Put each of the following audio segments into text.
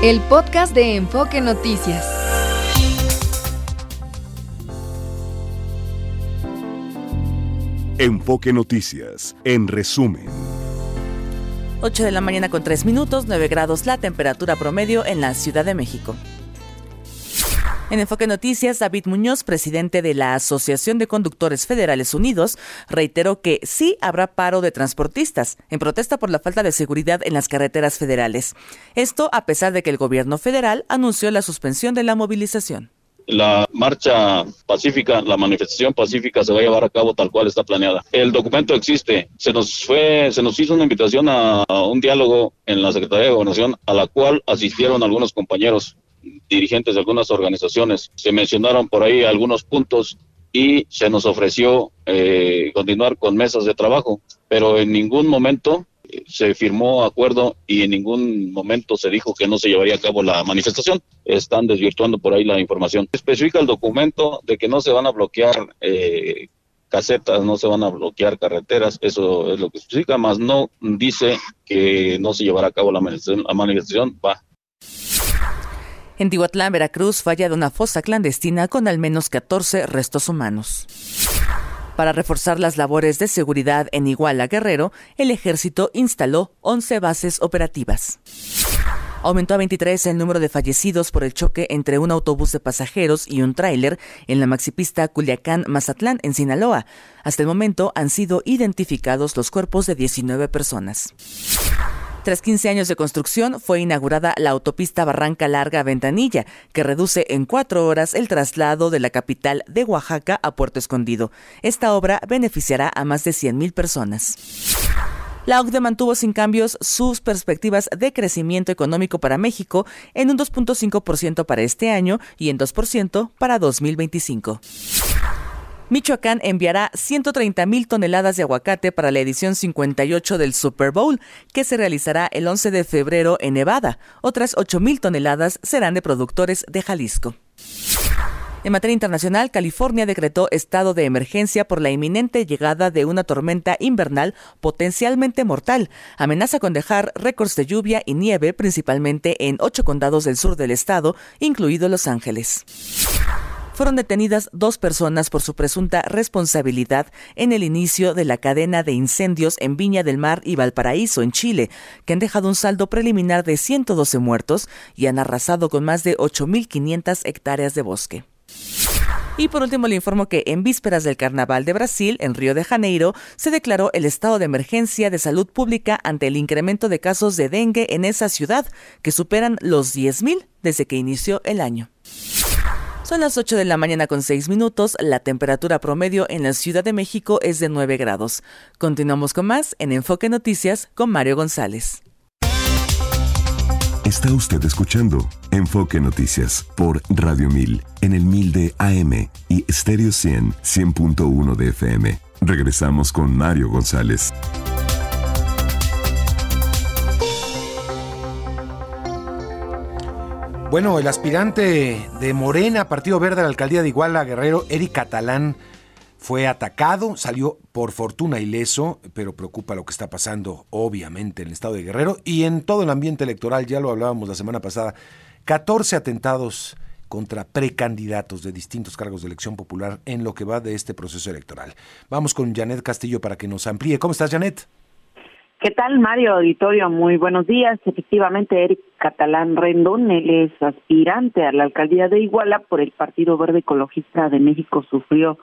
El podcast de Enfoque Noticias. Enfoque Noticias, en resumen. 8 de la mañana con 3 minutos, 9 grados la temperatura promedio en la Ciudad de México. En Enfoque Noticias, David Muñoz, presidente de la Asociación de Conductores Federales Unidos, reiteró que sí habrá paro de transportistas en protesta por la falta de seguridad en las carreteras federales. Esto a pesar de que el gobierno federal anunció la suspensión de la movilización la marcha pacífica, la manifestación pacífica se va a llevar a cabo tal cual está planeada. El documento existe. Se nos fue, se nos hizo una invitación a, un diálogo en la Secretaría de Gobernación a la cual asistieron algunos compañeros dirigentes de algunas organizaciones. Se mencionaron por ahí algunos puntos y se nos ofreció eh, continuar con mesas de trabajo, pero en ningún momento se firmó acuerdo y en ningún momento se dijo que no se llevaría a cabo la manifestación. Están desvirtuando por ahí la información. Especifica el documento de que no se van a bloquear eh, casetas, no se van a bloquear carreteras, eso es lo que especifica, más no dice que no se llevará a cabo la manifestación. La manifestación va en Tihuatlán, Veracruz, falla de una fosa clandestina con al menos 14 restos humanos. Para reforzar las labores de seguridad en Iguala Guerrero, el ejército instaló 11 bases operativas. Aumentó a 23 el número de fallecidos por el choque entre un autobús de pasajeros y un tráiler en la maxipista Culiacán-Mazatlán, en Sinaloa. Hasta el momento han sido identificados los cuerpos de 19 personas. Tras 15 años de construcción, fue inaugurada la autopista Barranca Larga Ventanilla, que reduce en cuatro horas el traslado de la capital de Oaxaca a Puerto Escondido. Esta obra beneficiará a más de 100.000 personas. La OCDE mantuvo sin cambios sus perspectivas de crecimiento económico para México en un 2.5% para este año y en 2% para 2025. Michoacán enviará 130 mil toneladas de aguacate para la edición 58 del Super Bowl, que se realizará el 11 de febrero en Nevada. Otras 8 mil toneladas serán de productores de Jalisco. En materia internacional, California decretó estado de emergencia por la inminente llegada de una tormenta invernal potencialmente mortal. Amenaza con dejar récords de lluvia y nieve, principalmente en ocho condados del sur del estado, incluido Los Ángeles fueron detenidas dos personas por su presunta responsabilidad en el inicio de la cadena de incendios en Viña del Mar y Valparaíso, en Chile, que han dejado un saldo preliminar de 112 muertos y han arrasado con más de 8.500 hectáreas de bosque. Y por último le informo que en vísperas del Carnaval de Brasil, en Río de Janeiro, se declaró el estado de emergencia de salud pública ante el incremento de casos de dengue en esa ciudad, que superan los 10.000 desde que inició el año. Son las 8 de la mañana con 6 minutos. La temperatura promedio en la Ciudad de México es de 9 grados. Continuamos con más en Enfoque Noticias con Mario González. Está usted escuchando Enfoque Noticias por Radio 1000 en el 1000 de AM y Stereo 100 100.1 de FM. Regresamos con Mario González. Bueno, el aspirante de Morena, Partido Verde la alcaldía de Iguala, Guerrero, Eric Catalán, fue atacado, salió por fortuna ileso, pero preocupa lo que está pasando, obviamente, en el estado de Guerrero y en todo el ambiente electoral, ya lo hablábamos la semana pasada, 14 atentados contra precandidatos de distintos cargos de elección popular en lo que va de este proceso electoral. Vamos con Janet Castillo para que nos amplíe. ¿Cómo estás, Janet? ¿Qué tal, Mario Auditorio? Muy buenos días. Efectivamente, Eric Catalán Rendón, él es aspirante a la alcaldía de Iguala por el Partido Verde Ecologista de México, sufrió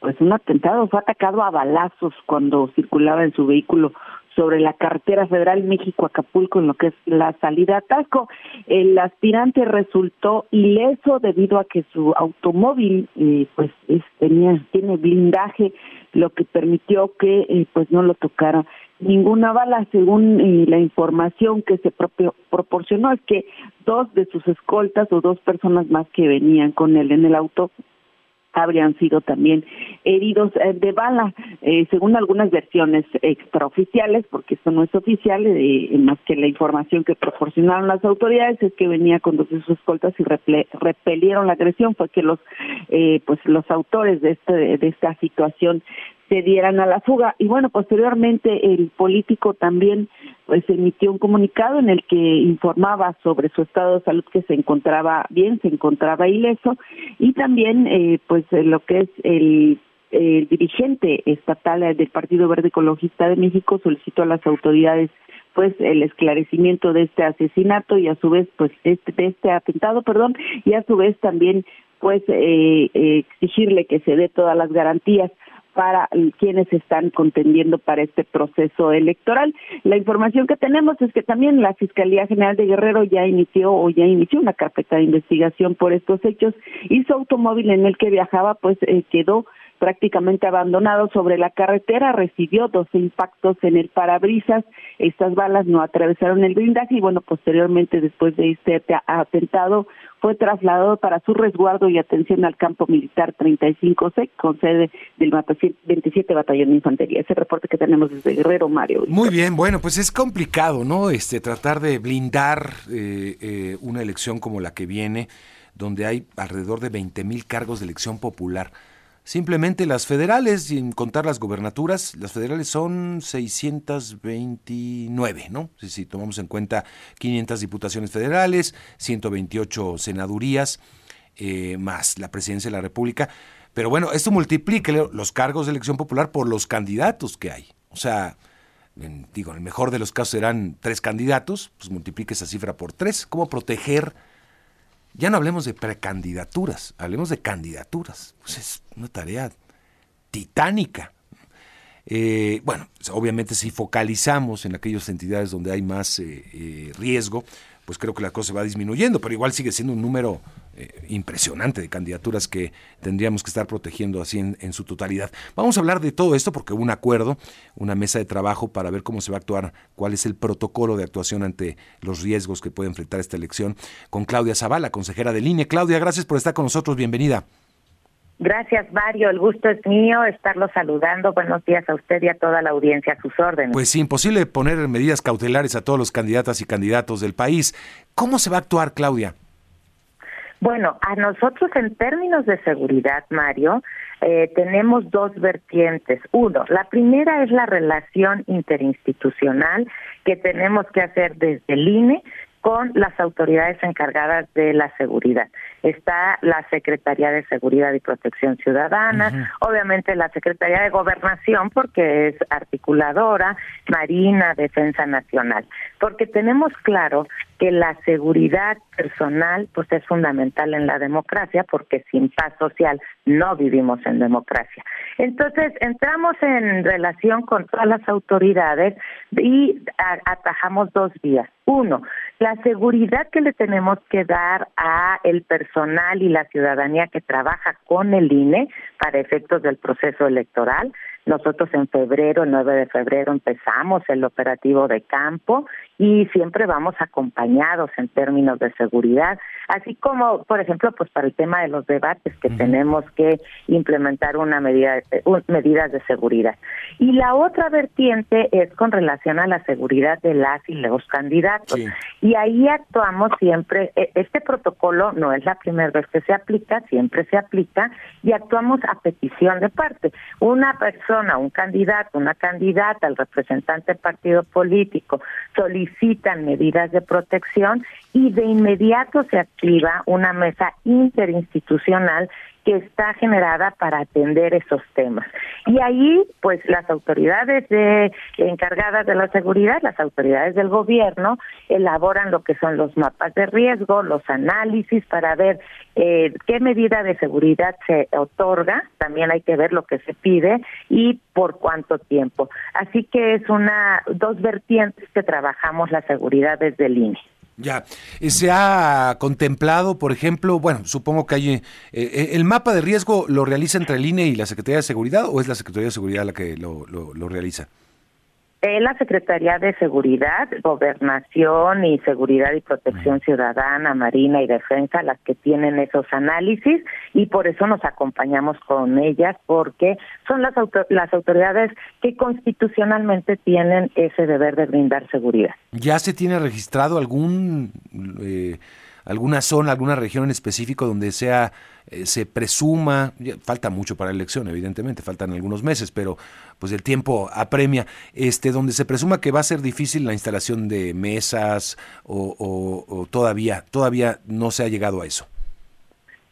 pues un atentado, fue atacado a balazos cuando circulaba en su vehículo sobre la carretera federal México-Acapulco en lo que es la salida a. El aspirante resultó ileso debido a que su automóvil eh, pues tenía tiene blindaje, lo que permitió que eh, pues no lo tocara ninguna bala, según eh, la información que se proporcionó, es que dos de sus escoltas o dos personas más que venían con él en el auto habrían sido también heridos eh, de bala, eh, según algunas versiones extraoficiales, porque esto no es oficial, más que la información que proporcionaron las autoridades es que venía con dos de sus escoltas y repelieron la agresión, fue que los pues los autores de este de esta situación se dieran a la fuga. Y bueno, posteriormente el político también pues emitió un comunicado en el que informaba sobre su estado de salud que se encontraba bien, se encontraba ileso y también eh, pues lo que es el el dirigente estatal del Partido Verde Ecologista de México solicitó a las autoridades pues el esclarecimiento de este asesinato y a su vez pues este de este atentado perdón y a su vez también pues eh, eh, exigirle que se dé todas las garantías para quienes están contendiendo para este proceso electoral. La información que tenemos es que también la Fiscalía General de Guerrero ya inició o ya inició una carpeta de investigación por estos hechos y su automóvil en el que viajaba pues eh, quedó prácticamente abandonado sobre la carretera, recibió dos impactos en el parabrisas, estas balas no atravesaron el blindaje y bueno, posteriormente después de este atentado fue trasladado para su resguardo y atención al campo militar 35C con sede del 27 Batallón de Infantería. Ese reporte que tenemos desde Guerrero, Mario. Muy bien, bueno, pues es complicado, ¿no? Este tratar de blindar eh, eh, una elección como la que viene, donde hay alrededor de 20 mil cargos de elección popular. Simplemente las federales, sin contar las gobernaturas, las federales son 629, ¿no? Si, tomamos en cuenta 500 diputaciones federales, 128 senadurías, eh, más la presidencia de la República. Pero bueno, esto multiplica los cargos de elección popular por los candidatos que hay. O sea, digo, en el mejor de los casos serán tres candidatos, pues multiplique esa cifra por tres. ¿Cómo proteger ya no hablemos de precandidaturas, hablemos de candidaturas. Pues es una tarea titánica. Eh, bueno, obviamente si focalizamos en aquellas entidades donde hay más eh, eh, riesgo, pues creo que la cosa va disminuyendo, pero igual sigue siendo un número eh, impresionante de candidaturas que tendríamos que estar protegiendo así en, su totalidad. Vamos a hablar de todo esto porque hubo un acuerdo, una mesa de trabajo para ver cómo se va a actuar, cuál es el protocolo de actuación ante los riesgos que puede enfrentar esta elección, con Claudia Zavala, consejera de línea. Claudia, gracias por estar con nosotros, bienvenida. Gracias, Mario. El gusto es mío estarlo saludando. Buenos días a usted y a toda la audiencia a sus órdenes. Pues imposible poner medidas cautelares a todos los candidatas y candidatos del país. ¿Cómo se va a actuar, Claudia? Bueno, a nosotros en términos de seguridad, Mario, eh, tenemos dos vertientes. Uno, la primera es la relación interinstitucional que tenemos que hacer desde el INE con las autoridades encargadas de la seguridad. Está la Secretaría de Seguridad y Protección Ciudadana, obviamente la Secretaría de Gobernación porque es articuladora, Marina, Defensa Nacional, porque tenemos claro que la seguridad personal pues es fundamental en la democracia porque sin paz social no vivimos en democracia. Entonces, entramos en relación con todas las autoridades y atajamos dos vías. Uno, la seguridad que le tenemos que dar a el personal y la ciudadanía que trabaja con el INE para efectos del proceso electoral. Nosotros en febrero, el 9 de febrero, empezamos el operativo de campo y siempre vamos acompañados en términos de seguridad, así como, por ejemplo, pues para el tema de los debates que tenemos que implementar una medida, medidas de seguridad. Y la otra vertiente es con relación a la seguridad de las y los candidatos. Y ahí actuamos siempre, e, este protocolo no es la primera vez que se aplica, siempre se aplica y actuamos a petición de parte. Una persona, un candidato, una candidata, el representante del partido político solicitan medidas de protección y de inmediato se activa una mesa interinstitucional que está generada para atender esos temas. Y ahí, pues las autoridades de, encargadas de la seguridad, las autoridades del gobierno, elaboran lo que son los mapas de riesgo, los análisis para ver eh, qué medida de seguridad se otorga, también hay que ver lo que se pide y por cuánto tiempo. Así que es una dos vertientes que trabajamos la seguridad desde el INE. Ya, se ha contemplado, por ejemplo, bueno, supongo que hay, eh, eh, ¿el mapa de riesgo lo realiza entre el INE y la Secretaría de Seguridad o es la Secretaría de Seguridad la que lo realiza? La Secretaría de Seguridad, Gobernación y Seguridad y Protección Ciudadana, Marina y Defensa las que tienen esos análisis y por eso nos acompañamos con ellas porque son las, las autoridades que constitucionalmente tienen ese deber de brindar seguridad. ¿Ya se tiene registrado algún... Eh, alguna zona, alguna región en específico donde sea eh, se presuma, falta mucho para la elección, evidentemente, faltan algunos meses, pero pues el tiempo apremia, este, donde se presuma que va a ser difícil la instalación de mesas o todavía, todavía no se ha llegado a eso.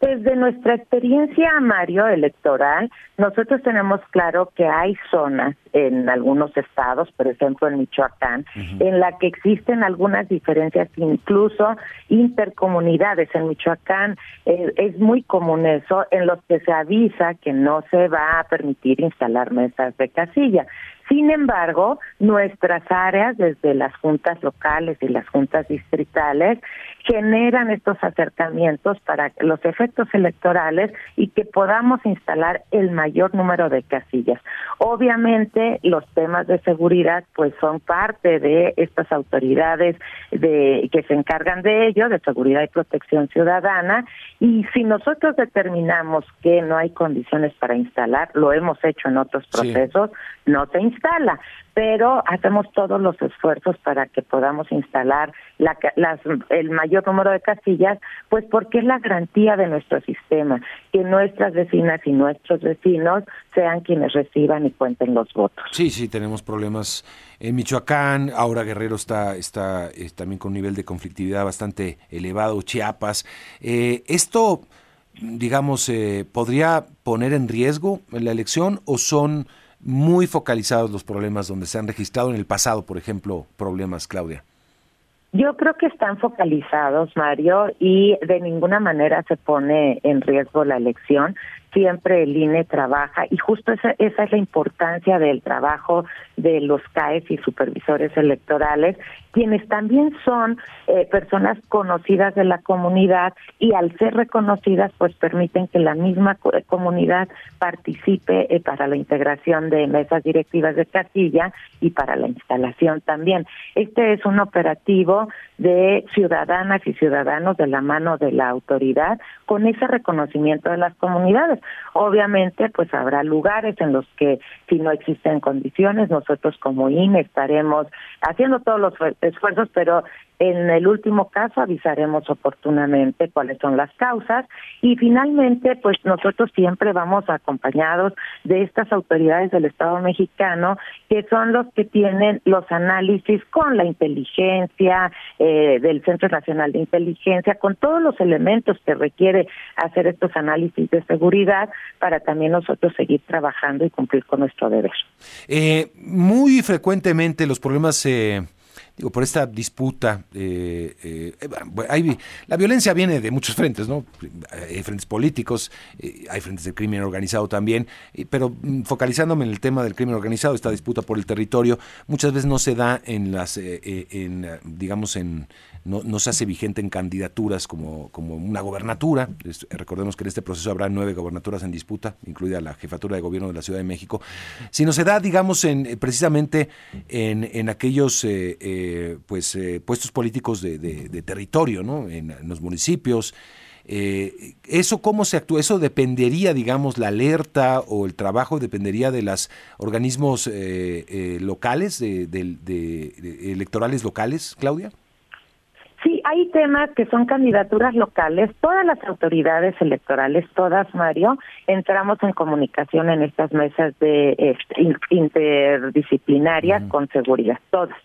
Desde nuestra experiencia, Mario, electoral, nosotros tenemos claro que hay zonas en algunos estados, por ejemplo en Michoacán, en la que existen algunas diferencias, incluso intercomunidades. En Michoacán eh, es muy común eso, en los que se avisa que no se va a permitir instalar mesas de casilla. Sin embargo, nuestras áreas, desde las juntas locales y las juntas distritales, generan estos acercamientos para los efectos electorales y que podamos instalar el mayor número de casillas. Obviamente, los temas de seguridad pues son parte de estas autoridades de que se encargan de ello, de seguridad y protección ciudadana, y si nosotros determinamos que no hay condiciones para instalar, lo hemos hecho en otros procesos, no se instala, pero hacemos todos los esfuerzos para que podamos instalar la, las, el mayor número de casillas, pues porque es la garantía de nuestro sistema, que nuestras vecinas y nuestros vecinos sean quienes reciban y cuenten los votos. Sí, sí, tenemos problemas en Michoacán, ahora Guerrero está, está eh, también con un nivel de conflictividad bastante elevado, Chiapas. Eh, ¿Esto, digamos, eh, podría poner en riesgo la elección o son muy focalizados los problemas donde se han registrado en el pasado, por ejemplo, problemas, Claudia? Yo creo que están focalizados, Mario, y de ninguna manera se pone en riesgo la elección. Siempre el INE trabaja y justo esa, esa es la importancia del trabajo de los CAES y supervisores electorales, quienes también son eh, personas conocidas de la comunidad y al ser reconocidas pues permiten que la misma comunidad participe eh, para la integración de mesas directivas de casilla y para la instalación también. Este es un operativo de ciudadanas y ciudadanos de la mano de la autoridad con ese reconocimiento de las comunidades. Obviamente, pues habrá lugares en los que si no existen condiciones, nosotros como INE estaremos haciendo todos los esfuerzos, pero en el último caso avisaremos oportunamente cuáles son las causas y finalmente pues nosotros siempre vamos acompañados de estas autoridades del Estado mexicano que son los que tienen los análisis con la inteligencia eh, del Centro Nacional de Inteligencia, con todos los elementos que requiere hacer estos análisis de seguridad para también nosotros seguir trabajando y cumplir con nuestro deber. Eh, muy frecuentemente los problemas... Eh digo, por esta disputa, eh, eh, la violencia viene de muchos frentes, ¿no? Hay frentes políticos, eh, hay frentes de crimen organizado también, pero mm, focalizándome en el tema del crimen organizado, esta disputa por el territorio, muchas veces no se da en las, en, digamos, en no, no, se hace vigente en candidaturas como, como una gobernatura. recordemos que en este proceso habrá nueve gobernaturas en disputa, incluida la jefatura de gobierno de la Ciudad de México, sino se da, digamos, en, eh, precisamente en, en aquellos eh, eh, pues, puestos políticos de, de, territorio, ¿no? en, los municipios. ¿Eso cómo se actúa? ¿Eso dependería, digamos, la alerta o el trabajo dependería de los organismos locales, de, de, electorales locales, Claudia? Hay temas que son candidaturas locales. Todas las autoridades electorales, todas, Mario, entramos en comunicación en estas mesas de este, interdisciplinarias con seguridad, todas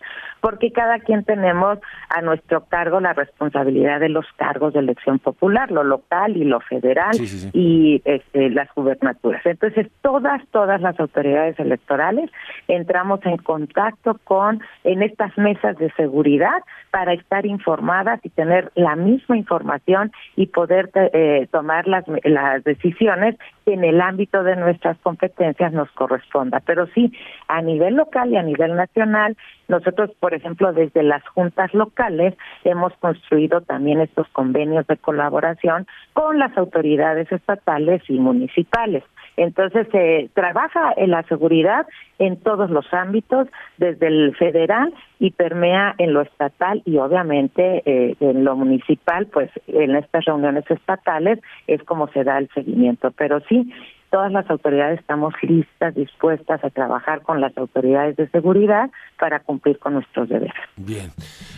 porque cada quien tenemos a nuestro cargo la responsabilidad de los cargos de elección popular, lo local y lo federal y este, las gubernaturas. Entonces, todas, todas las autoridades electorales entramos en contacto con, en estas mesas de seguridad para estar informadas y tener la misma información y poder eh, tomar las, las decisiones que en el ámbito de nuestras competencias nos corresponda. Pero sí, a nivel local y a nivel nacional, nosotros, por ejemplo, desde las juntas locales hemos construido también estos convenios de colaboración con las autoridades estatales y municipales. Entonces se trabaja en la seguridad en todos los ámbitos, desde el federal y permea en lo estatal y obviamente eh, en lo municipal, pues en estas reuniones estatales es como se da el seguimiento. Pero sí, todas las autoridades estamos listas, dispuestas a trabajar con las autoridades de seguridad para cumplir con nuestros deberes. Bien.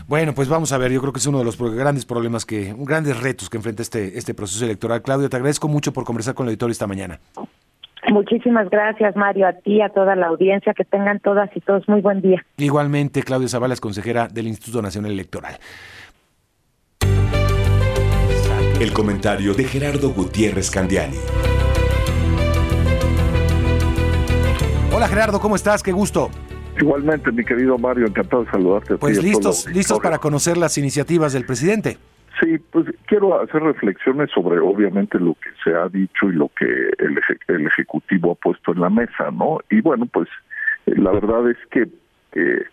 Bueno, pues vamos a ver, yo creo que es uno de los grandes problemas que, grandes retos que enfrenta este, este proceso electoral. Claudio, te agradezco mucho por conversar con el editor esta mañana. Muchísimas gracias, Mario, a ti, a toda la audiencia, que tengan todas y todos muy buen día. Igualmente, Claudia Zavala es consejera del Instituto Nacional Electoral. El comentario de Gerardo Gutiérrez Candiani. Hola Gerardo, ¿cómo estás? Qué gusto. Igualmente, mi querido Mario, encantado de saludarte. Pues listos, listos para conocer las iniciativas del presidente. Sí, pues quiero hacer reflexiones sobre obviamente lo que se ha dicho y lo que el, el Ejecutivo ha puesto en la mesa, ¿no? Y bueno, pues eh, la verdad es que eh,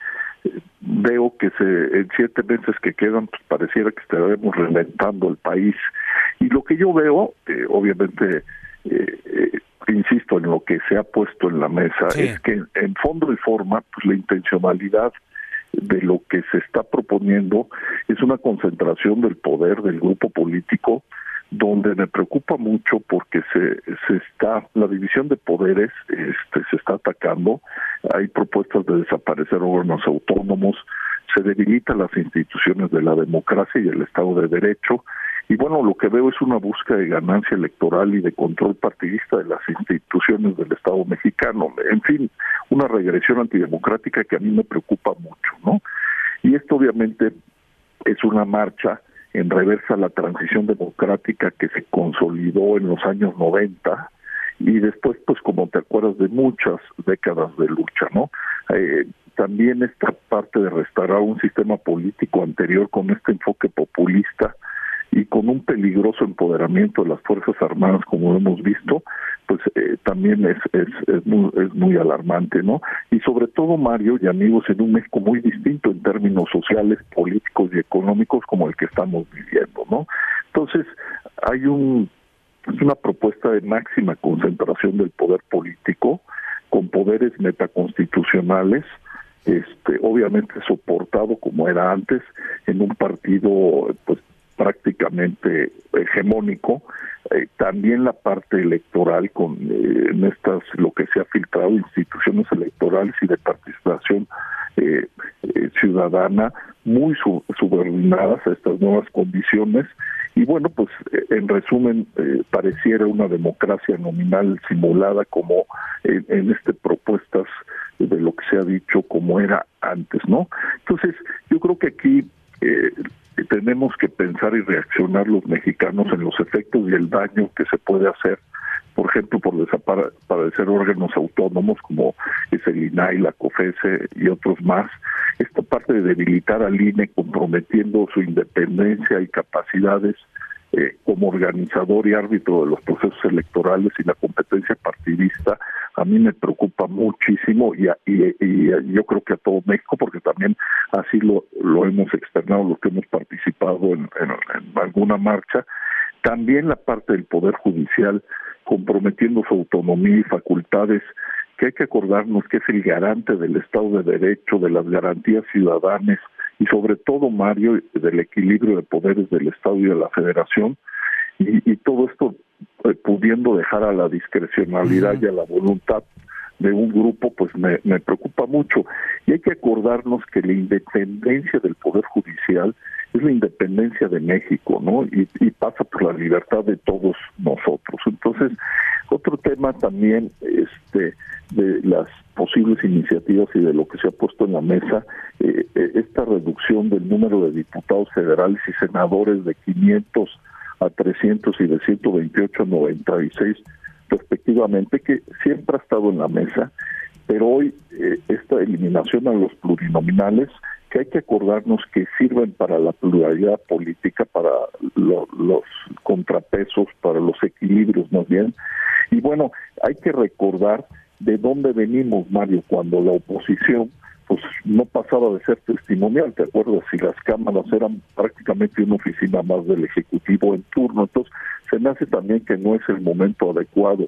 veo que se en siete meses que quedan pues pareciera que estaremos reventando el país y lo que yo veo eh, obviamente eh, insisto en lo que se ha puesto en la mesa es que en fondo y forma pues la intencionalidad de lo que se está proponiendo es una concentración del poder del grupo político donde me preocupa mucho porque se, se está la división de poderes este se está atacando. Hay propuestas de desaparecer órganos autónomos se debilitan las instituciones de la democracia y el estado de derecho y bueno, lo que veo es una búsqueda de ganancia electoral y de control partidista de las instituciones del Estado mexicano. En fin, una regresión antidemocrática que a mí me preocupa mucho, ¿no? Y esto obviamente es una marcha en reversa a la transición democrática que se consolidó en los años 90 y después, pues como te acuerdas, de muchas décadas de lucha, ¿no? Eh, también esta parte de restaurar un sistema político anterior con este enfoque populista y con un peligroso empoderamiento de las Fuerzas Armadas, como hemos visto, pues eh, también es, es, es muy alarmante, ¿no? Y sobre todo, Mario y amigos, en un México muy distinto en términos sociales, políticos y económicos como el que estamos viviendo, ¿no? Entonces, hay un es una propuesta de máxima concentración del poder político con poderes metaconstitucionales este obviamente soportado como era antes en un partido pues prácticamente hegemónico, eh, también la parte electoral con eh, en estas lo que se ha filtrado instituciones electorales y de participación eh, ciudadana muy subordinadas a estas nuevas condiciones. Y bueno pues en resumen pareciera una democracia nominal simulada como en, en este propuestas de lo que se ha dicho como era antes no entonces yo creo que aquí eh, tenemos que pensar y reaccionar los mexicanos en los efectos y el daño que se puede hacer, por ejemplo, por desaparecer órganos autónomos como es el INAI, la COFESE y otros más. Esta parte de debilitar al INE comprometiendo su independencia y capacidades eh, como organizador y árbitro de los procesos electorales y la competencia partidista a mí me preocupa muchísimo y, y, yo creo que a todo México porque también así lo, hemos externado los que hemos participado en alguna marcha. También la parte del poder judicial comprometiendo su autonomía y facultades que hay que acordarnos que es el garante del Estado de Derecho, de las garantías ciudadanas y sobre todo, Mario, del equilibrio de poderes del Estado y de la Federación, y, y todo esto eh, pudiendo dejar a la discrecionalidad y a la voluntad de un grupo, pues me, me preocupa mucho. Y hay que acordarnos que la independencia del Poder Judicial es la independencia de México, ¿no? Y, y, pasa por la libertad de todos nosotros. Entonces, otro tema también este, de las posibles iniciativas y de lo que se ha puesto en la mesa, eh, eh, esta reducción del número de diputados federales y senadores de 500 a 300 y de 128 a 96 respectivamente, que siempre ha estado en la mesa, pero hoy eh, esta eliminación a los plurinominales, que hay que acordarnos que sirven para la pluralidad política, para los contrapesos, para los equilibrios más bien, y bueno, hay que recordar de dónde venimos, Mario, cuando la oposición pues no pasaba de ser testimonial, ¿te acuerdas? Si las cámaras eran prácticamente una oficina más del Ejecutivo en turno, entonces se me hace también que no es el momento adecuado.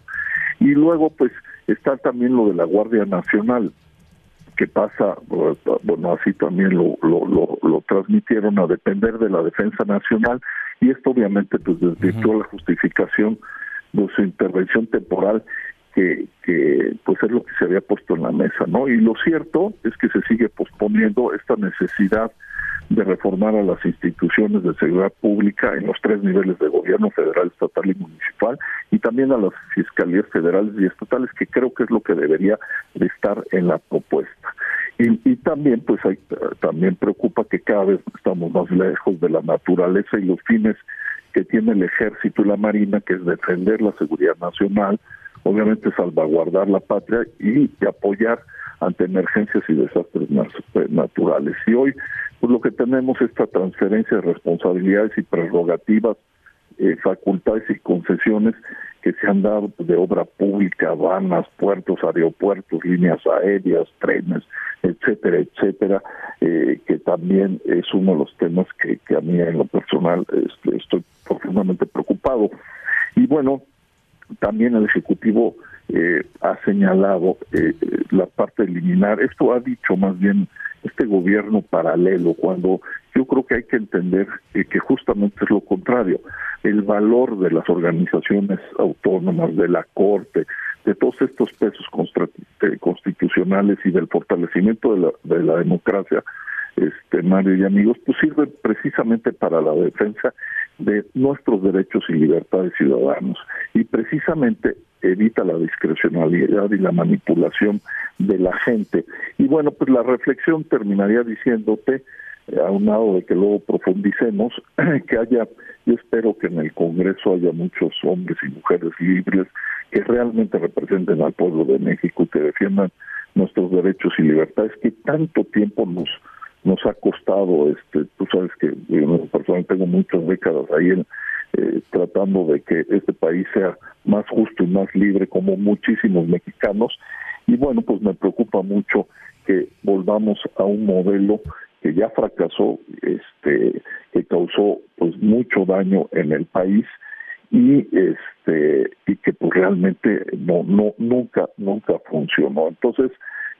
Y luego, pues, está también lo de la Guardia Nacional, que pasa, bueno, así también lo, lo, lo, lo transmitieron a depender de la Defensa Nacional, y esto obviamente pues desvirtuó la justificación de su intervención temporal que, que pues es lo que se había puesto en la mesa, ¿no? Y lo cierto es que se sigue posponiendo esta necesidad de reformar a las instituciones de seguridad pública en los tres niveles de gobierno, federal, estatal y municipal, y también a las fiscalías federales y estatales, que creo que es lo que debería de estar en la propuesta. Y, y también, pues, hay, también preocupa que cada vez estamos más lejos de la naturaleza y los fines que tiene el ejército y la marina, que es defender la seguridad nacional, obviamente salvaguardar la patria y, apoyar ante emergencias y desastres naturales. Y hoy pues lo que tenemos es esta transferencia de responsabilidades y prerrogativas, eh, facultades y concesiones que se han dado de obra pública, vanas, puertos, aeropuertos, líneas aéreas, trenes, etcétera, etcétera, eh, que también es uno de los temas que, que a mí en lo personal este, estoy profundamente preocupado. Y bueno, también el Ejecutivo eh, ha señalado eh, la parte de eliminar, esto ha dicho más bien este gobierno paralelo, cuando yo creo que hay que entender eh, que justamente es lo contrario, el valor de las organizaciones autónomas, de la Corte, de todos estos pesos constitucionales y del fortalecimiento de la, de la democracia, este Mario y amigos, pues sirven precisamente para la defensa de nuestros derechos y libertades ciudadanos y precisamente evita la discrecionalidad y la manipulación de la gente. Y bueno, pues la reflexión terminaría diciéndote, eh, a un lado de que luego profundicemos, que haya, yo espero que en el Congreso haya muchos hombres y mujeres libres que realmente representen al pueblo de México y que defiendan nuestros derechos y libertades que tanto tiempo nos nos ha costado, este, tú sabes que yo personalmente tengo muchas décadas ahí en, eh, tratando de que este país sea más justo y más libre como muchísimos mexicanos. Y bueno pues me preocupa mucho que volvamos a un modelo que ya fracasó este que causó pues mucho daño en el país y este y que pues realmente no no nunca nunca funcionó. Entonces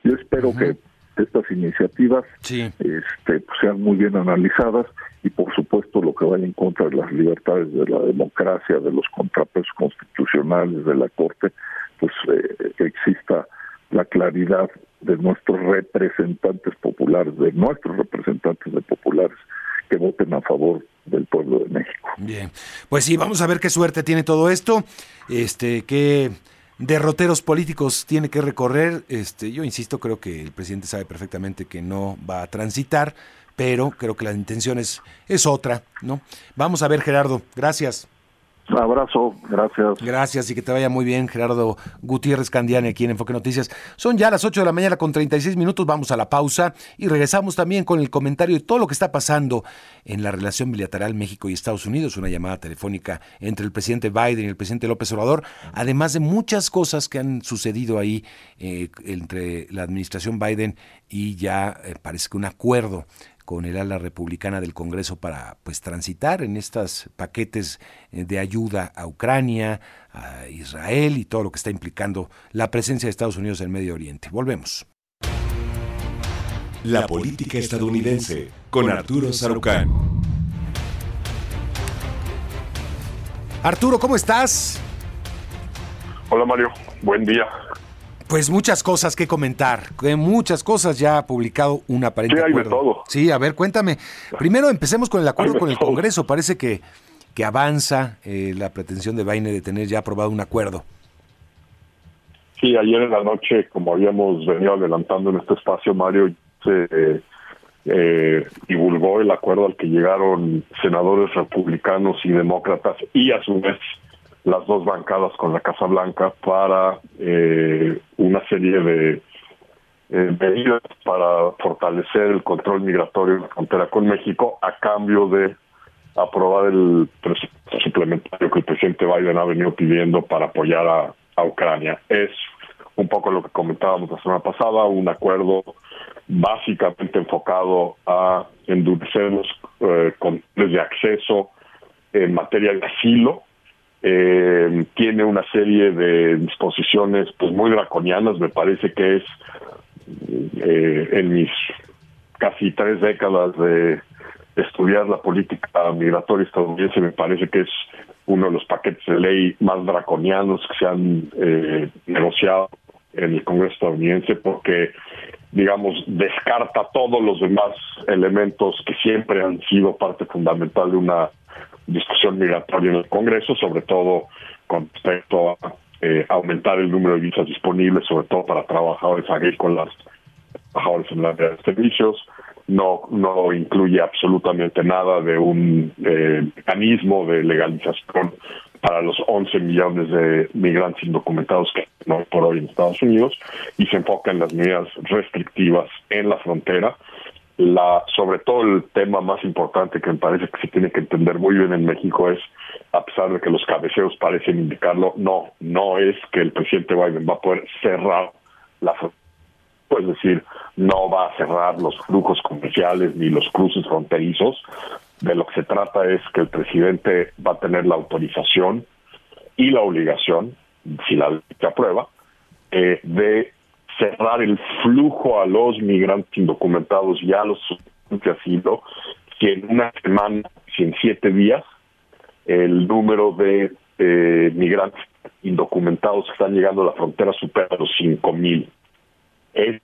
yo espero que estas iniciativas este, pues, sean muy bien analizadas y por supuesto lo que vaya en contra de las libertades de la democracia, de los contrapesos constitucionales de la Corte, pues eh, que exista la claridad de nuestros representantes populares, de nuestros representantes de populares que voten a favor del pueblo de México. Bien, pues sí, vamos a ver qué suerte tiene todo esto, este, que derroteros políticos tiene que recorrer. Este, yo insisto, creo que el presidente sabe perfectamente que no va a transitar, pero creo que la intención es, es otra, ¿no? Vamos a ver, Gerardo. Gracias. Abrazo, gracias. Gracias y que te vaya muy bien, Gerardo Gutiérrez Candiani, aquí en Enfoque Noticias. Son ya las 8 de la mañana con 36 minutos, vamos a la pausa y regresamos también con el comentario de todo lo que está pasando en la relación bilateral México y Estados Unidos, una llamada telefónica entre el presidente Biden y el presidente López Obrador, además de muchas cosas que han sucedido ahí eh, entre la administración Biden y ya eh, parece que un acuerdo con el ala republicana del Congreso para pues transitar en estos paquetes eh, de ayuda a Ucrania, a Israel y todo lo que está implicando la presencia de Estados Unidos en Medio Oriente. Volvemos. La política estadounidense con Arturo Sarucán. Arturo, ¿cómo estás? Hola Mario, buen día. Pues muchas cosas que comentar, muchas cosas ya ha publicado un aparente sí, acuerdo. todo. Sí, a ver, cuéntame. Primero empecemos con el acuerdo con el Congreso. Parece que, que avanza eh, la pretensión de Biden de tener ya aprobado un acuerdo. Sí, ayer en la noche, como habíamos venido adelantando en este espacio, Mario, se eh, divulgó el acuerdo al que llegaron senadores republicanos y demócratas y a su vez las dos bancadas con la Casa Blanca para eh, una serie de eh, medidas para fortalecer el control migratorio en la frontera con México a cambio de aprobar el presupuesto suplementario que el presidente Biden ha venido pidiendo para apoyar a, Ucrania. Es un poco lo que comentábamos la semana pasada, un acuerdo básicamente enfocado a endurecer los eh, controles de acceso en materia de asilo eh, tiene una serie de disposiciones pues muy draconianas, me parece que es eh, en mis casi tres décadas de estudiar la política migratoria estadounidense, me parece que es uno de los paquetes de ley más draconianos que se han eh, negociado en el Congreso estadounidense porque, digamos, descarta todos los demás elementos que siempre han sido parte fundamental de una discusión migratoria en el Congreso, sobre todo con respecto a eh, aumentar el número de visas disponibles, sobre todo para trabajadores agrícolas, trabajadores en la área de servicios, no, no incluye absolutamente nada de un eh, mecanismo de legalización para los 11 millones de migrantes indocumentados que no por hoy en Estados Unidos y se enfoca en las medidas restrictivas en la frontera. La, sobre todo el tema más importante que me parece que se tiene que entender muy bien en México es, a pesar de que los cabeceos parecen indicarlo, no, no es que el presidente Biden va a poder cerrar la frontera es decir, no va a cerrar los flujos comerciales ni los cruces fronterizos. De lo que se trata es que el presidente va a tener la autorización y la obligación, si la ley se aprueba, eh, de cerrar el flujo a los migrantes indocumentados y a los de asilo, si en una semana, si en siete días, el número de eh, migrantes indocumentados que están llegando a la frontera supera los cinco mil es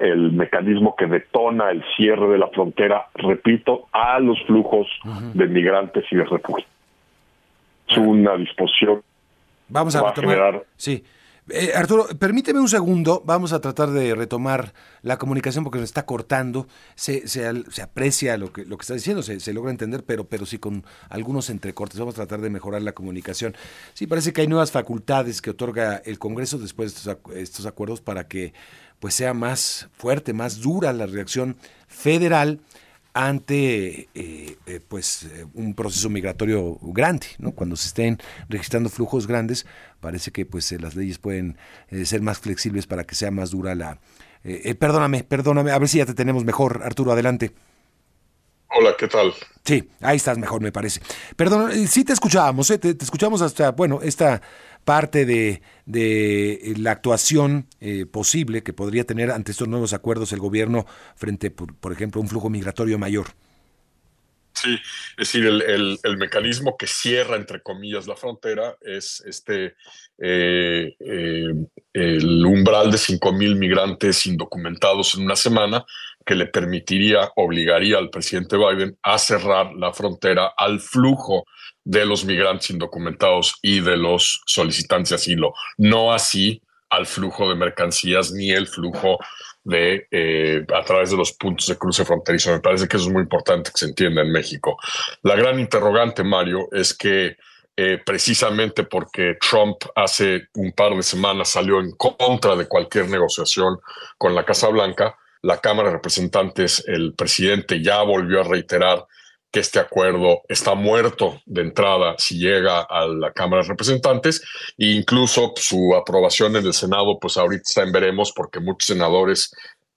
el mecanismo que detona el cierre de la frontera, repito, a los flujos de migrantes y de refugiados. Es una disposición. Vamos a, retomar. Sí. Eh, Arturo, permíteme un segundo, vamos a tratar de retomar la comunicación porque se está cortando, se, se, aprecia lo que, lo que está diciendo, se, se, logra entender, pero, pero sí con algunos entrecortes, vamos a tratar de mejorar la comunicación. Sí, parece que hay nuevas facultades que otorga el Congreso después de estos, estos acuerdos para que pues sea más fuerte, más dura la reacción federal ante eh, eh, pues eh, un proceso migratorio grande, ¿no? Cuando se estén registrando flujos grandes, parece que pues las leyes pueden ser más flexibles para que sea más dura la perdóname, perdóname, a ver si ya te tenemos mejor, Arturo, adelante. Hola, ¿qué tal? Sí, ahí estás mejor, me parece. Perdón, sí te escuchábamos, te, te, escuchamos hasta, bueno, esta parte de, de la actuación eh, posible que podría tener ante estos nuevos acuerdos el gobierno frente, por, ejemplo, a un flujo migratorio mayor. Sí, es decir, el, mecanismo que cierra, entre comillas, la frontera es este eh, eh, el umbral de 5.000 migrantes indocumentados en una semana que le permitiría, obligaría al presidente Biden a cerrar la frontera al flujo de los migrantes indocumentados y de los solicitantes de asilo, no así al flujo de mercancías ni el flujo de eh, a través de los puntos de cruce fronterizo. Me parece que eso es muy importante que se entienda en México. La gran interrogante, Mario, es que eh, precisamente porque Trump hace un par de semanas salió en contra de cualquier negociación con la Casa Blanca, la Cámara de Representantes, el presidente ya volvió a reiterar que este acuerdo está muerto de entrada si llega a la Cámara de Representantes e incluso su aprobación en el Senado, pues ahorita está en veremos porque muchos senadores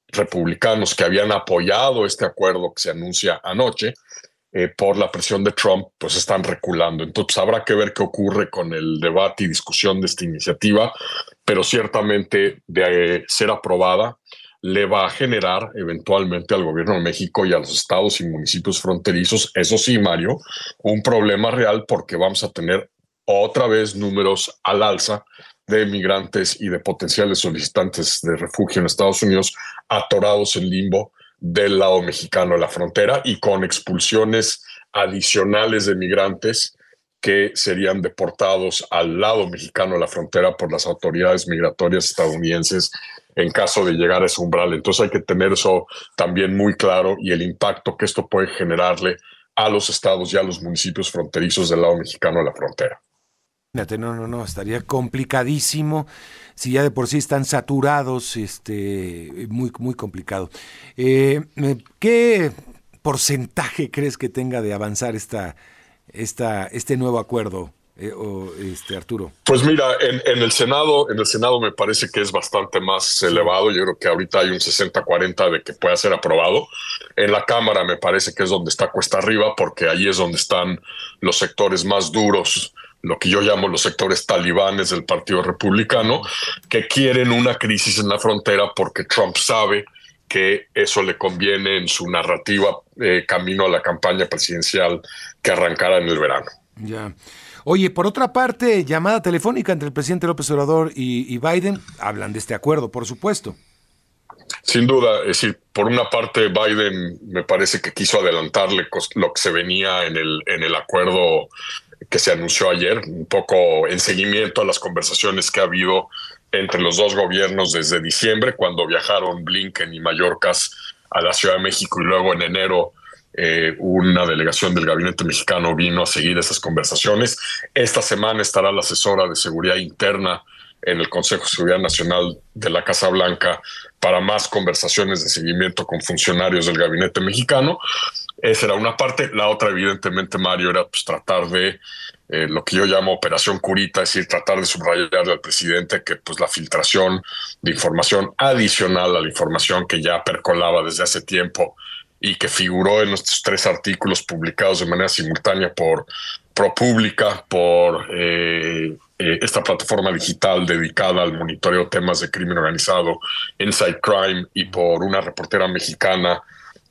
republicanos que habían apoyado este acuerdo que se anuncia anoche eh, por la presión de Trump, pues están reculando. Entonces habrá que ver qué ocurre con el debate y discusión de esta iniciativa, pero ciertamente de ser aprobada, le va a generar eventualmente al gobierno de México y a los estados y municipios fronterizos, eso sí, Mario, un problema real porque vamos a tener otra vez números al alza de migrantes y de potenciales solicitantes de refugio en Estados Unidos atorados en limbo del lado mexicano de la frontera y con expulsiones adicionales de migrantes que serían deportados al lado mexicano de la frontera por las autoridades migratorias estadounidenses en caso de llegar a ese umbral. Entonces hay que tener eso también muy claro y el impacto que esto puede generarle a los estados y a los municipios fronterizos del lado mexicano de la frontera. No, no, no, estaría complicadísimo. Si ya de por sí están saturados, este, muy, muy complicado. Eh, ¿Qué porcentaje crees que tenga de avanzar esta, esta, este nuevo acuerdo, eh, este, Arturo? Pues mira, en, el Senado, en el Senado me parece que es bastante más elevado. Yo creo que ahorita hay un 60-40 de que pueda ser aprobado. En la Cámara me parece que es donde está cuesta arriba, porque ahí es donde están los sectores más duros lo que yo llamo los sectores talibanes del Partido Republicano, que quieren una crisis en la frontera porque Trump sabe que eso le conviene en su narrativa eh, camino a la campaña presidencial que arrancará en el verano. Ya. Oye, por otra parte, llamada telefónica entre el presidente López Obrador y, Biden, hablan de este acuerdo, por supuesto. Sin duda, es decir, por una parte Biden me parece que quiso adelantarle lo que se venía en el, en el acuerdo que se anunció ayer, un poco en seguimiento a las conversaciones que ha habido entre los dos gobiernos desde diciembre, cuando viajaron Blinken y Mallorcas a la Ciudad de México y luego en enero eh, una delegación del gabinete mexicano vino a seguir esas conversaciones. Esta semana estará la asesora de seguridad interna en el Consejo de Seguridad Nacional de la Casa Blanca para más conversaciones de seguimiento con funcionarios del gabinete mexicano. Esa era una parte. La otra, evidentemente, Mario, era pues, tratar de eh, lo que yo llamo operación curita, es decir, tratar de subrayarle al presidente que pues, la filtración de información adicional a la información que ya percolaba desde hace tiempo y que figuró en nuestros tres artículos publicados de manera simultánea por ProPublica, por eh, eh, esta plataforma digital dedicada al monitoreo de temas de crimen organizado, Inside Crime, y por una reportera mexicana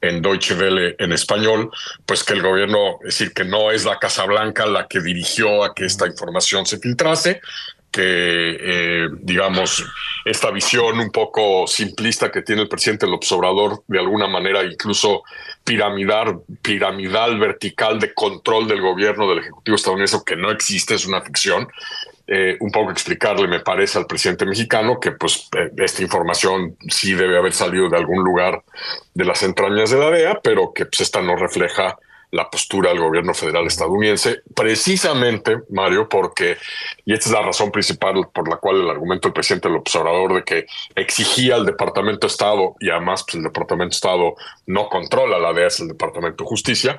en Deutsche Welle en español, pues que el gobierno, es decir, que no es la Casa Blanca la que dirigió a que esta información se filtrase, que, eh, digamos, esta visión un poco simplista que tiene el presidente López Obrador, de alguna manera incluso piramidal, piramidal, vertical de control del gobierno del Ejecutivo estadounidense, que no existe, es una ficción. Eh, un poco explicarle, me parece, al presidente mexicano que pues eh, esta información sí debe haber salido de algún lugar de las entrañas de la DEA, pero que pues, esta no refleja la postura del gobierno federal estadounidense, precisamente, Mario, porque, y esta es la razón principal por la cual el argumento del presidente López Obrador de que exigía al Departamento de Estado, y además pues, el Departamento de Estado no controla la DEA, es el Departamento de Justicia,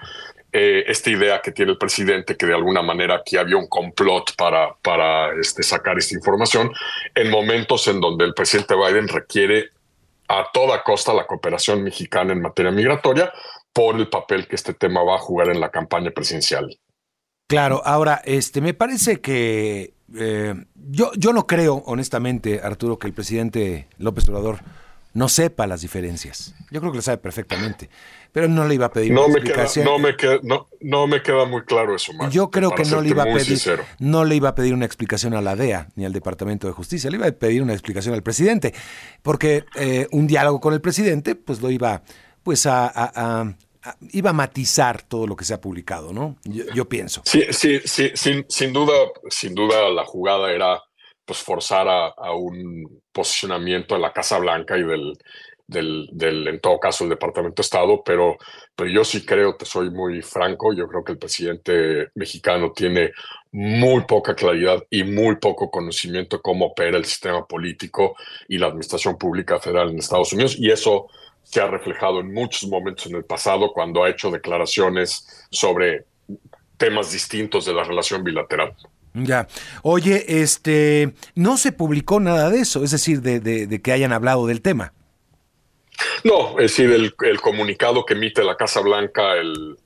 eh, esta idea que tiene el presidente que de alguna manera aquí había un complot para, para este, sacar esta información en momentos en donde el presidente Biden requiere a toda costa la cooperación mexicana en materia migratoria, por el papel que este tema va a jugar en la campaña presidencial. Claro, ahora, este, me parece que eh, yo, yo no creo, honestamente, Arturo, que el presidente López Obrador no sepa las diferencias. Yo creo que lo sabe perfectamente, pero no le iba a pedir no una me explicación. Queda, no, me queda, no, no, me queda muy claro eso, Marco, Yo creo que no le iba a pedir, no le iba a pedir una explicación a la DEA ni al Departamento de Justicia, le iba a pedir una explicación al presidente, porque eh, un diálogo con el presidente, pues lo iba, pues a iba a matizar todo lo que se ha publicado, ¿no? Yo, pienso. Sí, sí, sí, sin, sin, duda, sin duda la jugada era pues forzar a, un posicionamiento de la Casa Blanca y del, en todo caso, el Departamento de Estado, pero, pero yo sí creo, te soy muy franco, yo creo que el presidente mexicano tiene muy poca claridad y muy poco conocimiento de cómo opera el sistema político y la administración pública federal en Estados Unidos, y eso se ha reflejado en muchos momentos en el pasado cuando ha hecho declaraciones sobre temas distintos de la relación bilateral. Ya. Oye, este, no se publicó nada de eso, es decir, de, que hayan hablado del tema. No, es decir, el, comunicado que emite la Casa Blanca el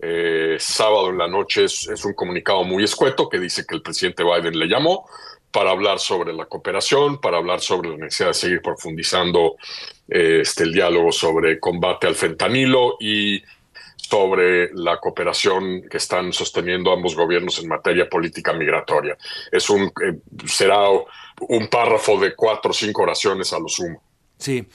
eh, sábado en la noche es, es, un comunicado muy escueto que dice que el presidente Biden le llamó para hablar sobre la cooperación, para hablar sobre la necesidad de seguir profundizando eh, este, el diálogo sobre combate al fentanilo y sobre la cooperación que están sosteniendo ambos gobiernos en materia política migratoria. Es un eh, será un párrafo de cuatro o cinco oraciones a lo sumo. Sí.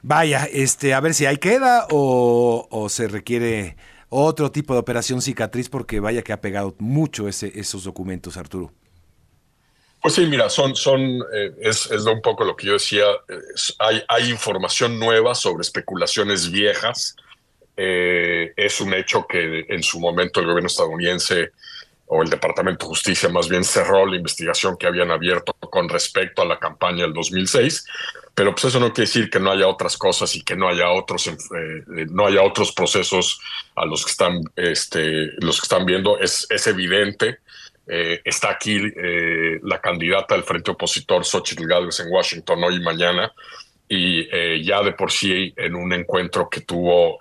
Vaya, este, a ver si ahí queda o, o se requiere otro tipo de operación cicatriz porque vaya que ha pegado mucho ese, esos documentos, Arturo. Pues sí, mira, son, son, eh, es, es un poco lo que yo decía, hay, hay información nueva sobre especulaciones viejas. Eh, es un hecho que en su momento el gobierno estadounidense o el Departamento de Justicia más bien cerró la investigación que habían abierto con respecto a la campaña del 2006, pero pues eso no quiere decir que no haya otras cosas y que no haya otros eh, no haya otros procesos a los que están este, los que están viendo es, es evidente eh, está aquí eh, la candidata del frente opositor, Xochitl Gálvez, en Washington hoy y mañana, y eh, ya de por sí en un encuentro que tuvo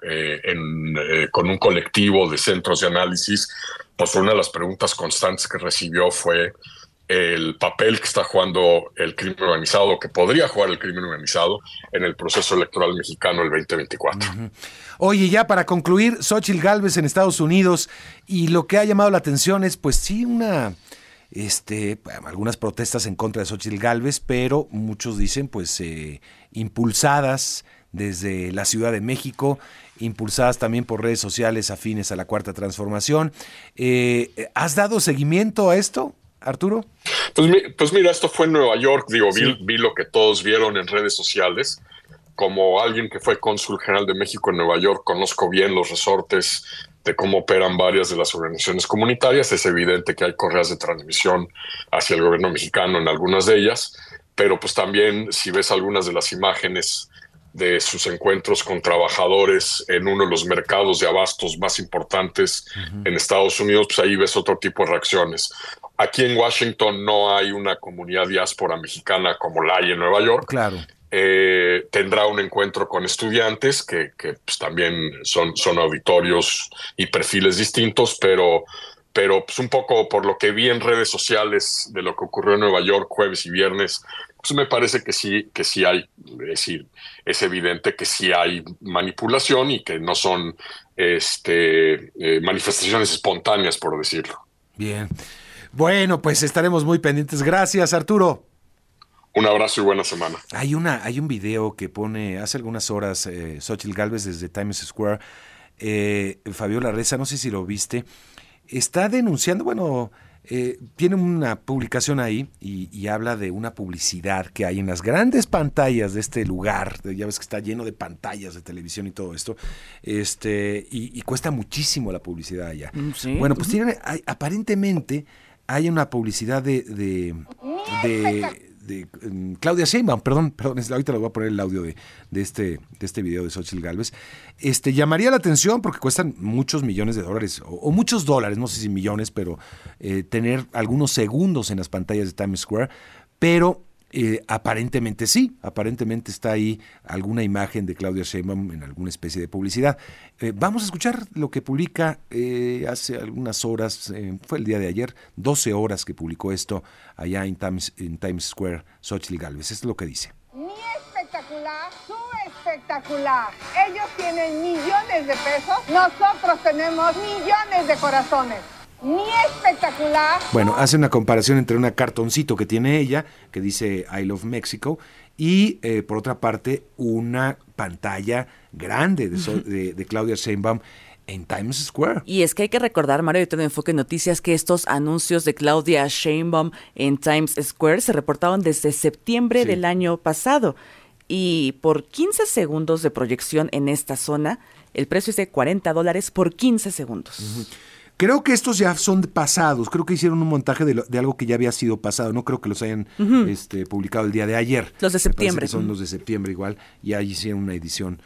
con un colectivo de centros de análisis, pues una de las preguntas constantes que recibió fue el papel que está jugando el crimen organizado, que podría jugar el crimen organizado en el proceso electoral mexicano el 2024. Oye, ya para concluir, Xochitl Galvez en Estados Unidos, y lo que ha llamado la atención es, pues sí, una, este, algunas protestas en contra de Xochitl Galvez, pero muchos dicen, pues, eh, impulsadas desde la Ciudad de México, impulsadas también por redes sociales afines a la Cuarta Transformación. Eh, ¿Has dado seguimiento a esto? Arturo? Pues, pues, mira, esto fue en Nueva York, digo, vi, lo que todos vieron en redes sociales. Como alguien que fue cónsul general de México en Nueva York, conozco bien los resortes de cómo operan varias de las organizaciones comunitarias. Es evidente que hay correas de transmisión hacia el gobierno mexicano en algunas de ellas, pero pues también si ves algunas de las imágenes de sus encuentros con trabajadores en uno de los mercados de abastos más importantes en Estados Unidos, pues ahí ves otro tipo de reacciones. Aquí en Washington no hay una comunidad diáspora mexicana como la hay en Nueva York. Claro. Eh, tendrá un encuentro con estudiantes que, pues, también son, son auditorios y perfiles distintos, pero, pero pues, un poco por lo que vi en redes sociales de lo que ocurrió en Nueva York jueves y viernes, pues me parece que sí, que sí hay, es decir, es evidente que sí hay manipulación y que no son este, eh, manifestaciones espontáneas, por decirlo. Bien. Bueno, pues estaremos muy pendientes. Gracias, Arturo. Un abrazo y buena semana. Hay, una, hay un video que pone hace algunas horas eh, Xochitl Galvez desde Times Square. Eh, Fabiola Reza, no sé si lo viste, está denunciando, bueno, eh, tiene una publicación ahí y, habla de una publicidad que hay en las grandes pantallas de este lugar. Ya ves que está lleno de pantallas de televisión y todo esto. Este, y, cuesta muchísimo la publicidad allá. Mm, bueno, pues tiene, aparentemente hay una publicidad de, de, de, mm, Claudia Sheinbaum, perdón, perdón, ahorita le voy a poner el audio de, de, este, de este video de Xochitl Galvez. Este, llamaría la atención porque cuestan muchos millones de dólares, o, muchos dólares, no sé si millones, pero eh, tener algunos segundos en las pantallas de Times Square, pero eh, aparentemente sí, aparentemente está ahí alguna imagen de Claudia Sheinbaum en alguna especie de publicidad. Eh, vamos a escuchar lo que publica eh, hace algunas horas, fue el día de ayer, 12 horas que publicó esto allá en Times, en Times Square, Xochitl Galvez. Esto es lo que dice. Ni espectacular, su espectacular. Ellos tienen millones de pesos, nosotros tenemos millones de corazones ni espectacular. Bueno, hace una comparación entre una cartoncito que tiene ella, que dice I Love Mexico, y eh, por otra parte una pantalla grande de, de, Claudia Sheinbaum en Times Square. Y es que hay que recordar, Mario, de todo Enfoque Noticias, que estos anuncios de Claudia Sheinbaum en Times Square se reportaron desde septiembre del año pasado. Y por 15 segundos de proyección en esta zona, el precio es de 40 dólares por 15 segundos. Creo que estos ya son pasados, creo que hicieron un montaje de, algo que ya había sido pasado, no creo que los hayan este, publicado el día de ayer. Los de septiembre. son los de septiembre igual, y ahí hicieron una edición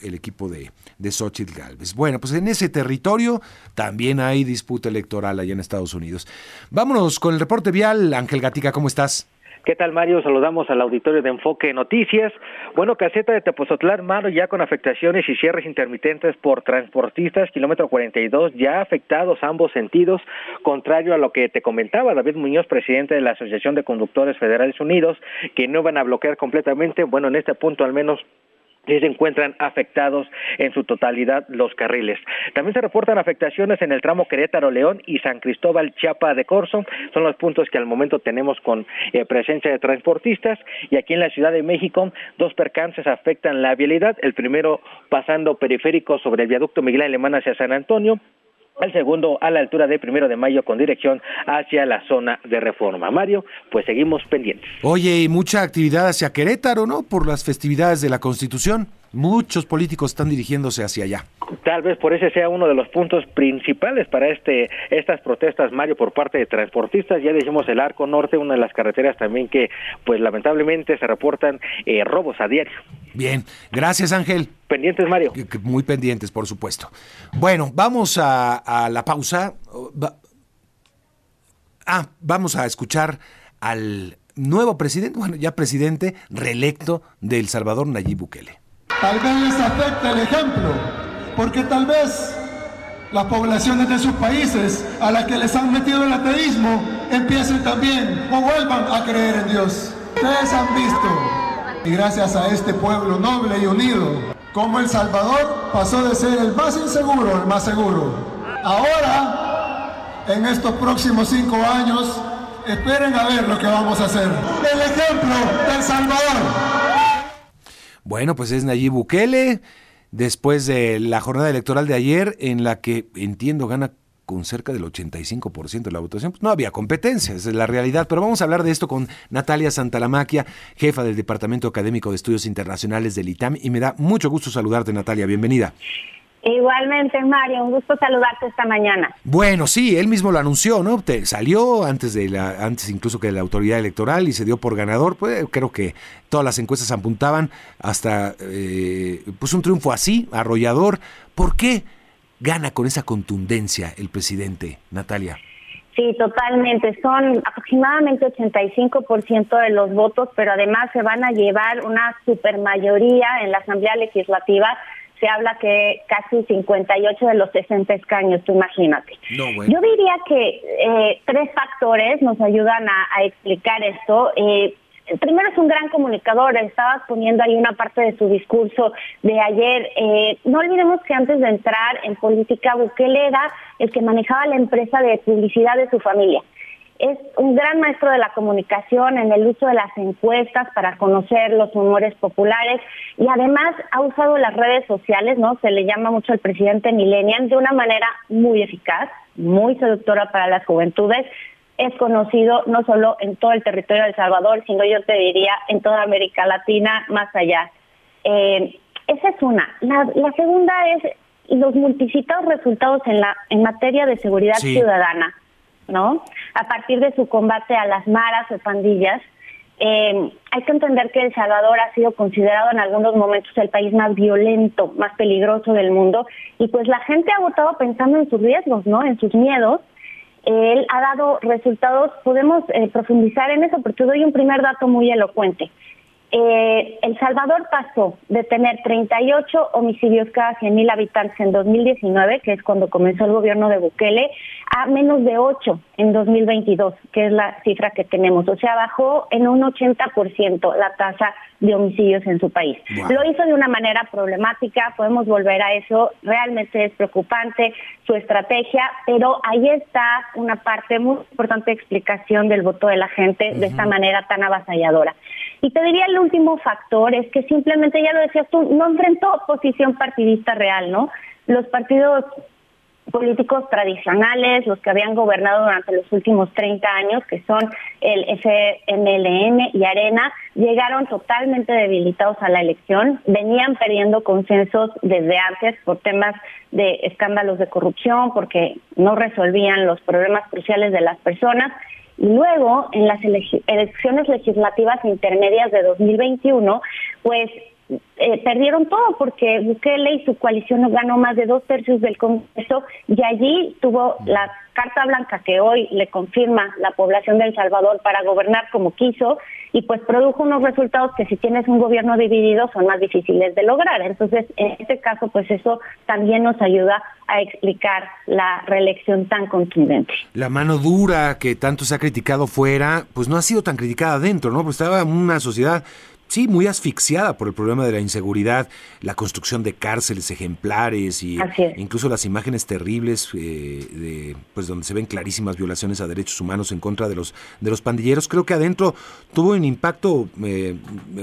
el equipo de, de Xochitl Galvez. Bueno, pues en ese territorio también hay disputa electoral allá en Estados Unidos. Vámonos con el reporte vial. Ángel Gatica, ¿cómo estás? ¿Qué tal, Mario? Saludamos al auditorio de Enfoque Noticias. Bueno, caseta de Tepozotlán, Maro, ya con afectaciones y cierres intermitentes por transportistas, kilómetro 42, ya afectados ambos sentidos, contrario a lo que te comentaba David Muñoz, presidente de la Asociación de Conductores Federales Unidos, que no van a bloquear completamente, bueno, en este punto al menos y se encuentran afectados en su totalidad los carriles. También se reportan afectaciones en el tramo Querétaro-León y San Cristóbal Chiapa de Corzo. Son los puntos que al momento tenemos con eh, presencia de transportistas. Y aquí en la Ciudad de México, dos percances afectan la vialidad. El primero pasando periférico sobre el viaducto Miguel Alemán hacia San Antonio el segundo a la altura de primero de mayo con dirección hacia la zona de reforma. Mario, pues seguimos pendientes. Oye, y mucha actividad hacia Querétaro, ¿no? Por las festividades de la Constitución. Muchos políticos están dirigiéndose hacia allá. Tal vez por ese sea uno de los puntos principales para este estas protestas, Mario, por parte de transportistas. Ya dijimos el Arco Norte, una de las carreteras también que, pues lamentablemente se reportan eh, robos a diario. Bien, gracias Ángel. Pendientes, Mario. Muy pendientes, por supuesto. Bueno, vamos a, la pausa. Ah, vamos a escuchar al nuevo presidente, bueno, ya presidente reelecto de El Salvador, Nayib Bukele. Tal vez les afecte el ejemplo, porque tal vez las poblaciones de sus países a las que les han metido el ateísmo empiecen también o vuelvan a creer en Dios. Ustedes han visto, y gracias a este pueblo noble y unido, cómo El Salvador pasó de ser el más inseguro al más seguro. Ahora, en estos próximos cinco años, esperen a ver lo que vamos a hacer. El ejemplo del Salvador. Bueno, pues es Nayib Bukele después de la jornada electoral de ayer en la que entiendo gana con cerca del 85% de la votación. Pues no había competencia, esa es la realidad. Pero vamos a hablar de esto con Natalia Santalamaquia, jefa del Departamento Académico de Estudios Internacionales del ITAM. Y me da mucho gusto saludarte, Natalia. Bienvenida. Igualmente, Mario, un gusto saludarte esta mañana. Bueno, sí, él mismo lo anunció, ¿no? Te salió antes de la, antes incluso que de la autoridad electoral y se dio por ganador. Pues creo que todas las encuestas apuntaban hasta eh, pues un triunfo así, arrollador. ¿Por qué gana con esa contundencia el presidente, Natalia? Sí, totalmente. Son aproximadamente 85% de los votos, pero además se van a llevar una supermayoría en la Asamblea Legislativa se habla que casi 58 de los 60 escaños, tú imagínate. Yo diría que eh, tres factores nos ayudan a, explicar esto. Eh, primero es un gran comunicador, estabas poniendo ahí una parte de su discurso de ayer. Eh, no olvidemos que antes de entrar en política, Bukele era el que manejaba la empresa de publicidad de su familia es un gran maestro de la comunicación en el uso de las encuestas para conocer los humores populares y además ha usado las redes sociales, ¿no? Se le llama mucho al presidente millennial de una manera muy eficaz, muy seductora para las juventudes. Es conocido no solo en todo el territorio de El Salvador, sino yo te diría en toda América Latina, más allá. Eh, esa es una. La, segunda es los multicitados resultados en la en materia de seguridad ciudadana ¿no? A partir de su combate a las maras o pandillas, eh, hay que entender que El Salvador ha sido considerado en algunos momentos el país más violento, más peligroso del mundo, y pues la gente ha votado pensando en sus riesgos, ¿no? En sus miedos. Él ha dado resultados, podemos eh, profundizar en eso, porque doy un primer dato muy elocuente. Eh, el Salvador pasó de tener 38 homicidios cada 100.000 habitantes en 2019, que es cuando comenzó el gobierno de Bukele, a menos de 8 en 2022, que es la cifra que tenemos. O sea, bajó en un 80% la tasa de homicidios en su país. Lo hizo de una manera problemática, podemos volver a eso, realmente es preocupante su estrategia, pero ahí está una parte muy importante de explicación del voto de la gente de esta manera tan avasalladora. Y te diría el último factor es que simplemente, ya lo decías tú, no enfrentó posición partidista real, ¿no? Los partidos políticos tradicionales, los que habían gobernado durante los últimos 30 años, que son el FMLN y Arena, llegaron totalmente debilitados a la elección, venían perdiendo consensos desde antes por temas de escándalos de corrupción, porque no resolvían los problemas cruciales de las personas luego, en las elecciones legislativas intermedias de 2021, pues eh, perdieron todo porque Bukele y su coalición ganó más de dos tercios del Congreso y allí tuvo la carta blanca que hoy le confirma la población de El Salvador para gobernar como quiso y pues produjo unos resultados que si tienes un gobierno dividido son más difíciles de lograr. Entonces, en este caso, pues eso también nos ayuda a explicar la reelección tan contundente. La mano dura que tanto se ha criticado fuera, pues no ha sido tan criticada dentro, ¿no? Pues estaba una sociedad sí, muy asfixiada por el problema de la inseguridad, la construcción de cárceles ejemplares y incluso las imágenes terribles eh, de, pues donde se ven clarísimas violaciones a derechos humanos en contra de los de los pandilleros. Creo que adentro tuvo un impacto eh,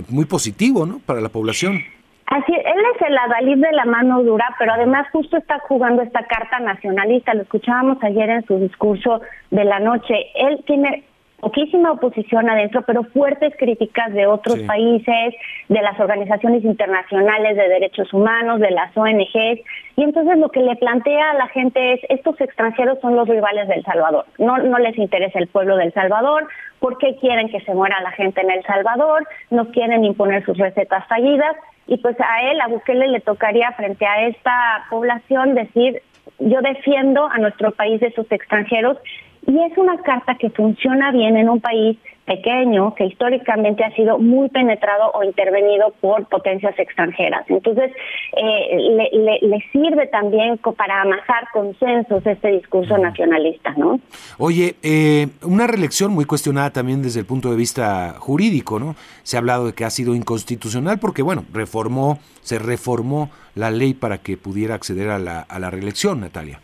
muy positivo, ¿no? Para la población. Así, él es el adalid de la mano dura, pero además justo está jugando esta carta nacionalista. Lo escuchábamos ayer en su discurso de la noche. Él tiene poquísima oposición adentro, pero fuertes críticas de otros países, de las organizaciones internacionales de derechos humanos, de las ONGs. Y entonces lo que le plantea a la gente es, estos extranjeros son los rivales del Salvador. No, no les interesa el pueblo del Salvador, ¿por qué quieren que se muera la gente en El Salvador? No quieren imponer sus recetas fallidas. Y pues a él, a Bukele, le tocaría frente a esta población decir, yo defiendo a nuestro país de sus extranjeros y es una carta que funciona bien en un país pequeño que históricamente ha sido muy penetrado o intervenido por potencias extranjeras. Entonces, eh, le, sirve también para amasar consensos este discurso nacionalista, ¿no? Oye, eh, una reelección muy cuestionada también desde el punto de vista jurídico, ¿no? Se ha hablado de que ha sido inconstitucional porque, bueno, reformó, se reformó la ley para que pudiera acceder a la, a la reelección, Natalia.